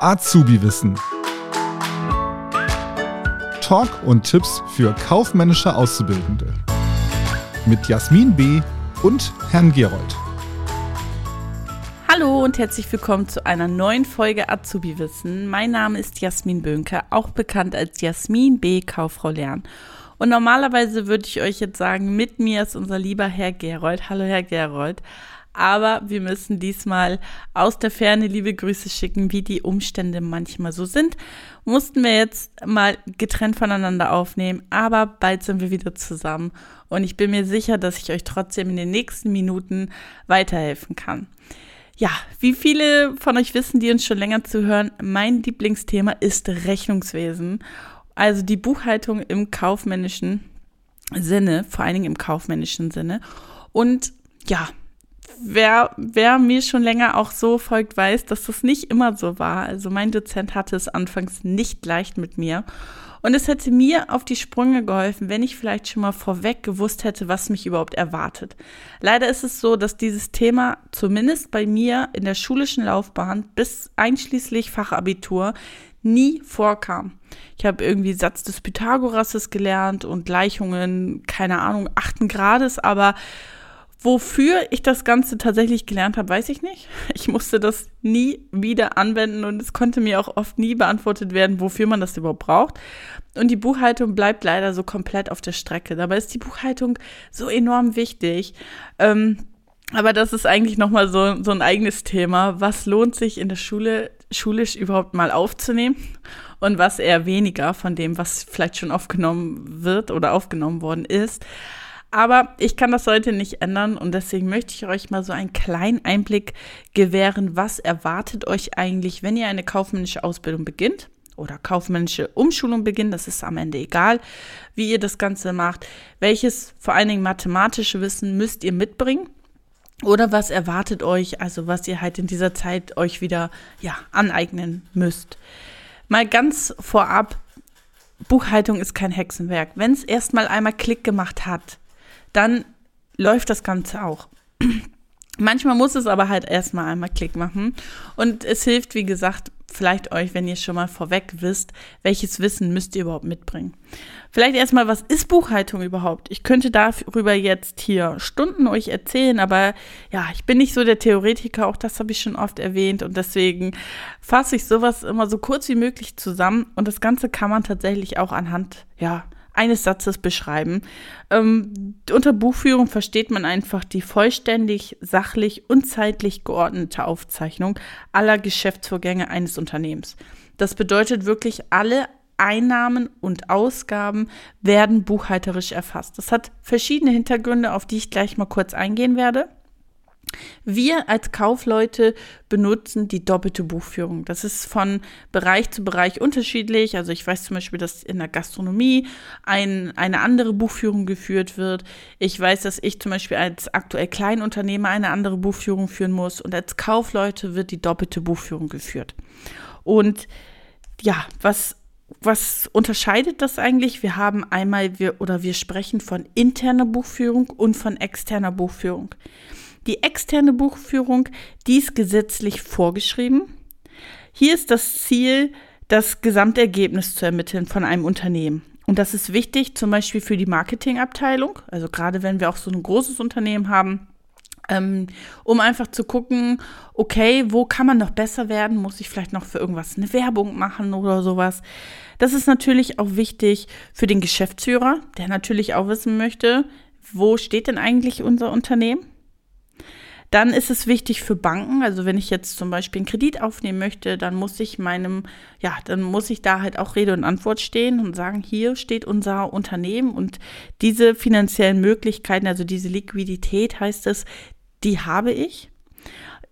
Azubi-Wissen. Talk und Tipps für kaufmännische Auszubildende. Mit Jasmin B. und Herrn Gerold. Hallo und herzlich willkommen zu einer neuen Folge Azubi Wissen. Mein Name ist Jasmin Bönke, auch bekannt als Jasmin B. Kauffrau Lern. Und normalerweise würde ich euch jetzt sagen, mit mir ist unser lieber Herr Gerold. Hallo Herr Gerold. Aber wir müssen diesmal aus der Ferne liebe Grüße schicken, wie die Umstände manchmal so sind. Mussten wir jetzt mal getrennt voneinander aufnehmen, aber bald sind wir wieder zusammen. Und ich bin mir sicher, dass ich euch trotzdem in den nächsten Minuten weiterhelfen kann. Ja, wie viele von euch wissen, die uns schon länger zuhören, mein Lieblingsthema ist Rechnungswesen. Also die Buchhaltung im kaufmännischen Sinne, vor allen Dingen im kaufmännischen Sinne. Und ja, wer, wer mir schon länger auch so folgt, weiß, dass das nicht immer so war. Also mein Dozent hatte es anfangs nicht leicht mit mir. Und es hätte mir auf die Sprünge geholfen, wenn ich vielleicht schon mal vorweg gewusst hätte, was mich überhaupt erwartet. Leider ist es so, dass dieses Thema zumindest bei mir in der schulischen Laufbahn bis einschließlich Fachabitur nie vorkam. Ich habe irgendwie Satz des Pythagorasses gelernt und Gleichungen, keine Ahnung, achten Grades, aber Wofür ich das Ganze tatsächlich gelernt habe, weiß ich nicht. Ich musste das nie wieder anwenden und es konnte mir auch oft nie beantwortet werden, wofür man das überhaupt braucht. Und die Buchhaltung bleibt leider so komplett auf der Strecke. Dabei ist die Buchhaltung so enorm wichtig. Ähm, aber das ist eigentlich nochmal so, so ein eigenes Thema. Was lohnt sich in der Schule schulisch überhaupt mal aufzunehmen und was eher weniger von dem, was vielleicht schon aufgenommen wird oder aufgenommen worden ist. Aber ich kann das heute nicht ändern und deswegen möchte ich euch mal so einen kleinen Einblick gewähren, was erwartet euch eigentlich, wenn ihr eine kaufmännische Ausbildung beginnt oder kaufmännische Umschulung beginnt. Das ist am Ende egal, wie ihr das Ganze macht. Welches vor allen Dingen mathematische Wissen müsst ihr mitbringen? Oder was erwartet euch, also was ihr halt in dieser Zeit euch wieder ja, aneignen müsst. Mal ganz vorab, Buchhaltung ist kein Hexenwerk. Wenn es erstmal einmal Klick gemacht hat, dann läuft das Ganze auch. Manchmal muss es aber halt erstmal einmal Klick machen. Und es hilft, wie gesagt, vielleicht euch, wenn ihr schon mal vorweg wisst, welches Wissen müsst ihr überhaupt mitbringen. Vielleicht erstmal, was ist Buchhaltung überhaupt? Ich könnte darüber jetzt hier Stunden euch erzählen, aber ja, ich bin nicht so der Theoretiker, auch das habe ich schon oft erwähnt und deswegen fasse ich sowas immer so kurz wie möglich zusammen und das Ganze kann man tatsächlich auch anhand, ja, eines Satzes beschreiben. Ähm, unter Buchführung versteht man einfach die vollständig, sachlich und zeitlich geordnete Aufzeichnung aller Geschäftsvorgänge eines Unternehmens. Das bedeutet wirklich, alle Einnahmen und Ausgaben werden buchhalterisch erfasst. Das hat verschiedene Hintergründe, auf die ich gleich mal kurz eingehen werde. Wir als Kaufleute benutzen die doppelte Buchführung. Das ist von Bereich zu Bereich unterschiedlich. Also ich weiß zum Beispiel, dass in der Gastronomie ein, eine andere Buchführung geführt wird. Ich weiß, dass ich zum Beispiel als aktuell Kleinunternehmer eine andere Buchführung führen muss. Und als Kaufleute wird die doppelte Buchführung geführt. Und ja, was was unterscheidet das eigentlich? Wir haben einmal wir oder wir sprechen von interner Buchführung und von externer Buchführung. Die externe Buchführung, die ist gesetzlich vorgeschrieben. Hier ist das Ziel, das Gesamtergebnis zu ermitteln von einem Unternehmen. Und das ist wichtig, zum Beispiel für die Marketingabteilung, also gerade wenn wir auch so ein großes Unternehmen haben, ähm, um einfach zu gucken, okay, wo kann man noch besser werden? Muss ich vielleicht noch für irgendwas eine Werbung machen oder sowas? Das ist natürlich auch wichtig für den Geschäftsführer, der natürlich auch wissen möchte, wo steht denn eigentlich unser Unternehmen? Dann ist es wichtig für Banken, also wenn ich jetzt zum Beispiel einen Kredit aufnehmen möchte, dann muss ich meinem, ja, dann muss ich da halt auch Rede und Antwort stehen und sagen, hier steht unser Unternehmen und diese finanziellen Möglichkeiten, also diese Liquidität heißt es, die habe ich.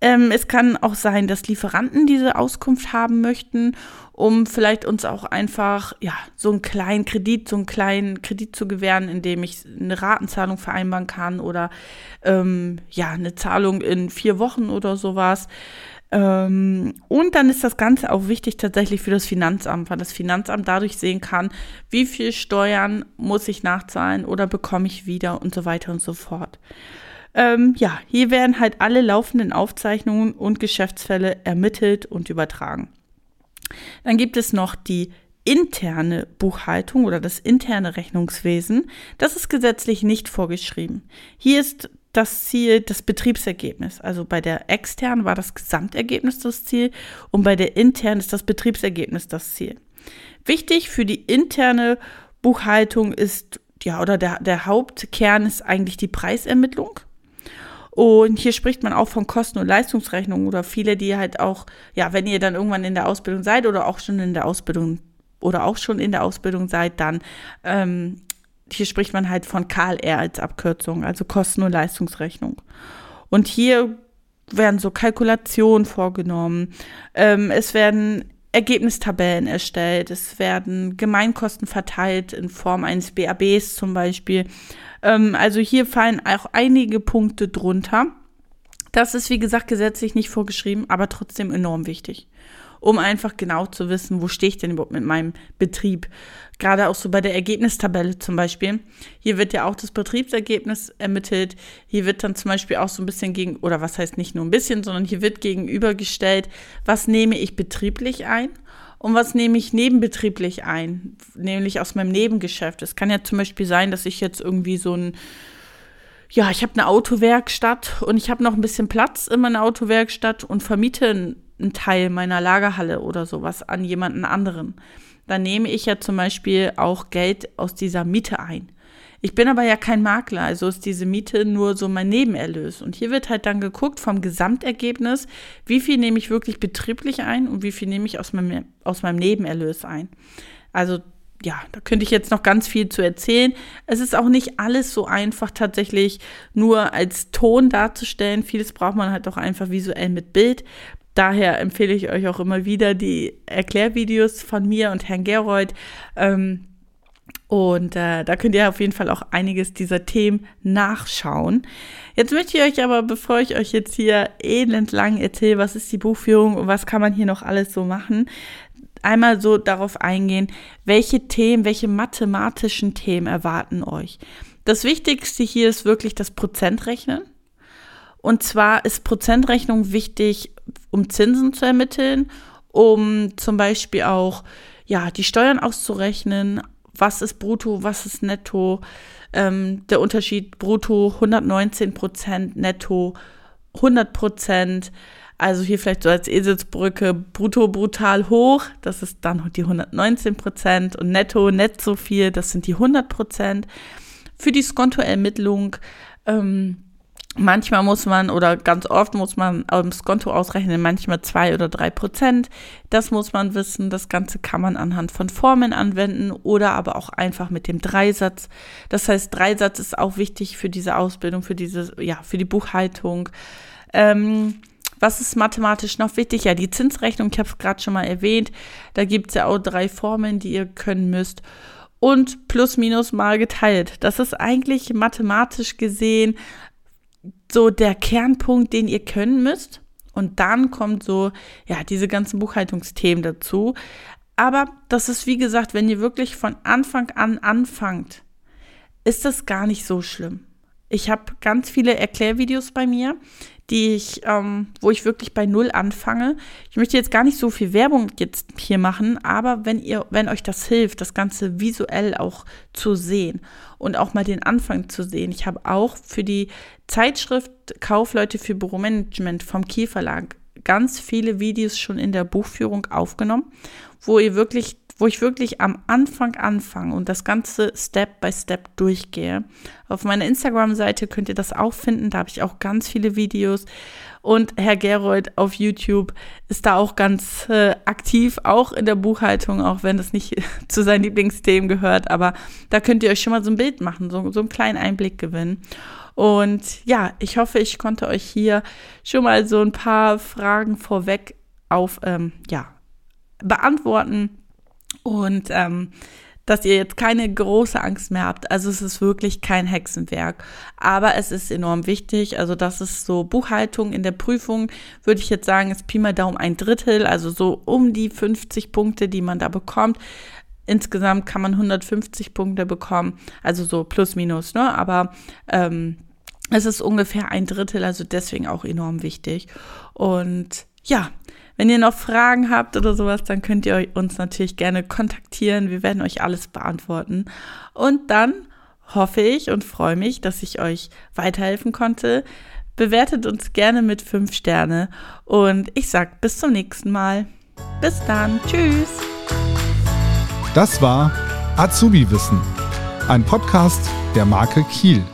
Ähm, es kann auch sein, dass Lieferanten diese Auskunft haben möchten, um vielleicht uns auch einfach ja so einen kleinen Kredit, so einen kleinen Kredit zu gewähren, indem ich eine Ratenzahlung vereinbaren kann oder ähm, ja eine Zahlung in vier Wochen oder sowas. Ähm, und dann ist das Ganze auch wichtig tatsächlich für das Finanzamt, weil das Finanzamt dadurch sehen kann, wie viel Steuern muss ich nachzahlen oder bekomme ich wieder und so weiter und so fort. Ähm, ja, hier werden halt alle laufenden Aufzeichnungen und Geschäftsfälle ermittelt und übertragen. Dann gibt es noch die interne Buchhaltung oder das interne Rechnungswesen. Das ist gesetzlich nicht vorgeschrieben. Hier ist das Ziel das Betriebsergebnis. Also bei der externen war das Gesamtergebnis das Ziel und bei der internen ist das Betriebsergebnis das Ziel. Wichtig für die interne Buchhaltung ist, ja, oder der, der Hauptkern ist eigentlich die Preisermittlung. Und hier spricht man auch von Kosten- und Leistungsrechnungen oder viele, die halt auch, ja, wenn ihr dann irgendwann in der Ausbildung seid oder auch schon in der Ausbildung oder auch schon in der Ausbildung seid, dann ähm, hier spricht man halt von KLR als Abkürzung, also Kosten- und Leistungsrechnung. Und hier werden so Kalkulationen vorgenommen. Ähm, es werden Ergebnistabellen erstellt. Es werden Gemeinkosten verteilt in Form eines BABs zum Beispiel. Ähm, also hier fallen auch einige Punkte drunter. Das ist, wie gesagt, gesetzlich nicht vorgeschrieben, aber trotzdem enorm wichtig um einfach genau zu wissen, wo stehe ich denn überhaupt mit meinem Betrieb. Gerade auch so bei der Ergebnistabelle zum Beispiel. Hier wird ja auch das Betriebsergebnis ermittelt. Hier wird dann zum Beispiel auch so ein bisschen gegen, oder was heißt nicht nur ein bisschen, sondern hier wird gegenübergestellt, was nehme ich betrieblich ein und was nehme ich nebenbetrieblich ein, nämlich aus meinem Nebengeschäft. Es kann ja zum Beispiel sein, dass ich jetzt irgendwie so ein ja, ich habe eine Autowerkstatt und ich habe noch ein bisschen Platz in meiner Autowerkstatt und vermiete einen Teil meiner Lagerhalle oder sowas an jemanden anderen. Dann nehme ich ja zum Beispiel auch Geld aus dieser Miete ein. Ich bin aber ja kein Makler, also ist diese Miete nur so mein Nebenerlös. Und hier wird halt dann geguckt vom Gesamtergebnis, wie viel nehme ich wirklich betrieblich ein und wie viel nehme ich aus meinem, aus meinem Nebenerlös ein. Also ja, da könnte ich jetzt noch ganz viel zu erzählen. Es ist auch nicht alles so einfach tatsächlich nur als Ton darzustellen. Vieles braucht man halt auch einfach visuell mit Bild. Daher empfehle ich euch auch immer wieder die Erklärvideos von mir und Herrn Gerold. Ähm, und äh, da könnt ihr auf jeden Fall auch einiges dieser Themen nachschauen. Jetzt möchte ich euch aber, bevor ich euch jetzt hier elendlang erzähle, was ist die Buchführung und was kann man hier noch alles so machen, einmal so darauf eingehen, welche Themen, welche mathematischen Themen erwarten euch. Das Wichtigste hier ist wirklich das Prozentrechnen. Und zwar ist Prozentrechnung wichtig, um Zinsen zu ermitteln, um zum Beispiel auch ja, die Steuern auszurechnen, was ist brutto, was ist netto, ähm, der Unterschied brutto 119 Prozent, netto 100 Prozent. Also hier vielleicht so als Eselsbrücke brutto brutal hoch, das ist dann die 119 Prozent und netto net so viel, das sind die 100 Prozent. Für die Skontoermittlung ähm, Manchmal muss man oder ganz oft muss man aufs Konto ausrechnen, manchmal zwei oder drei Prozent. Das muss man wissen. Das Ganze kann man anhand von Formeln anwenden oder aber auch einfach mit dem Dreisatz. Das heißt, Dreisatz ist auch wichtig für diese Ausbildung, für diese, ja, für die Buchhaltung. Ähm, was ist mathematisch noch wichtig? Ja, die Zinsrechnung, ich habe es gerade schon mal erwähnt. Da gibt es ja auch drei Formeln, die ihr können müsst und plus minus mal geteilt. Das ist eigentlich mathematisch gesehen so der Kernpunkt, den ihr können müsst. Und dann kommt so, ja, diese ganzen Buchhaltungsthemen dazu. Aber das ist, wie gesagt, wenn ihr wirklich von Anfang an anfangt, ist das gar nicht so schlimm. Ich habe ganz viele Erklärvideos bei mir, die ich, ähm, wo ich wirklich bei Null anfange. Ich möchte jetzt gar nicht so viel Werbung jetzt hier machen, aber wenn ihr, wenn euch das hilft, das Ganze visuell auch zu sehen und auch mal den Anfang zu sehen. Ich habe auch für die Zeitschrift Kaufleute für Büromanagement vom Kiel Verlag ganz viele Videos schon in der Buchführung aufgenommen, wo ihr wirklich wo ich wirklich am Anfang anfange und das Ganze Step by Step durchgehe. Auf meiner Instagram-Seite könnt ihr das auch finden, da habe ich auch ganz viele Videos. Und Herr Gerold auf YouTube ist da auch ganz äh, aktiv, auch in der Buchhaltung, auch wenn das nicht zu seinen Lieblingsthemen gehört. Aber da könnt ihr euch schon mal so ein Bild machen, so, so einen kleinen Einblick gewinnen. Und ja, ich hoffe, ich konnte euch hier schon mal so ein paar Fragen vorweg auf, ähm, ja, beantworten und ähm, dass ihr jetzt keine große Angst mehr habt. Also es ist wirklich kein Hexenwerk, aber es ist enorm wichtig. Also das ist so Buchhaltung in der Prüfung, würde ich jetzt sagen, ist Pi mal Daumen ein Drittel, also so um die 50 Punkte, die man da bekommt. Insgesamt kann man 150 Punkte bekommen, also so plus minus, ne? Aber ähm, Es ist ungefähr ein Drittel, also deswegen auch enorm wichtig. Und ja, wenn ihr noch Fragen habt oder sowas, dann könnt ihr uns natürlich gerne kontaktieren. Wir werden euch alles beantworten. Und dann hoffe ich und freue mich, dass ich euch weiterhelfen konnte. Bewertet uns gerne mit 5 Sterne und ich sag bis zum nächsten Mal. Bis dann. Tschüss. Das war Azubi Wissen, ein Podcast der Marke Kiel.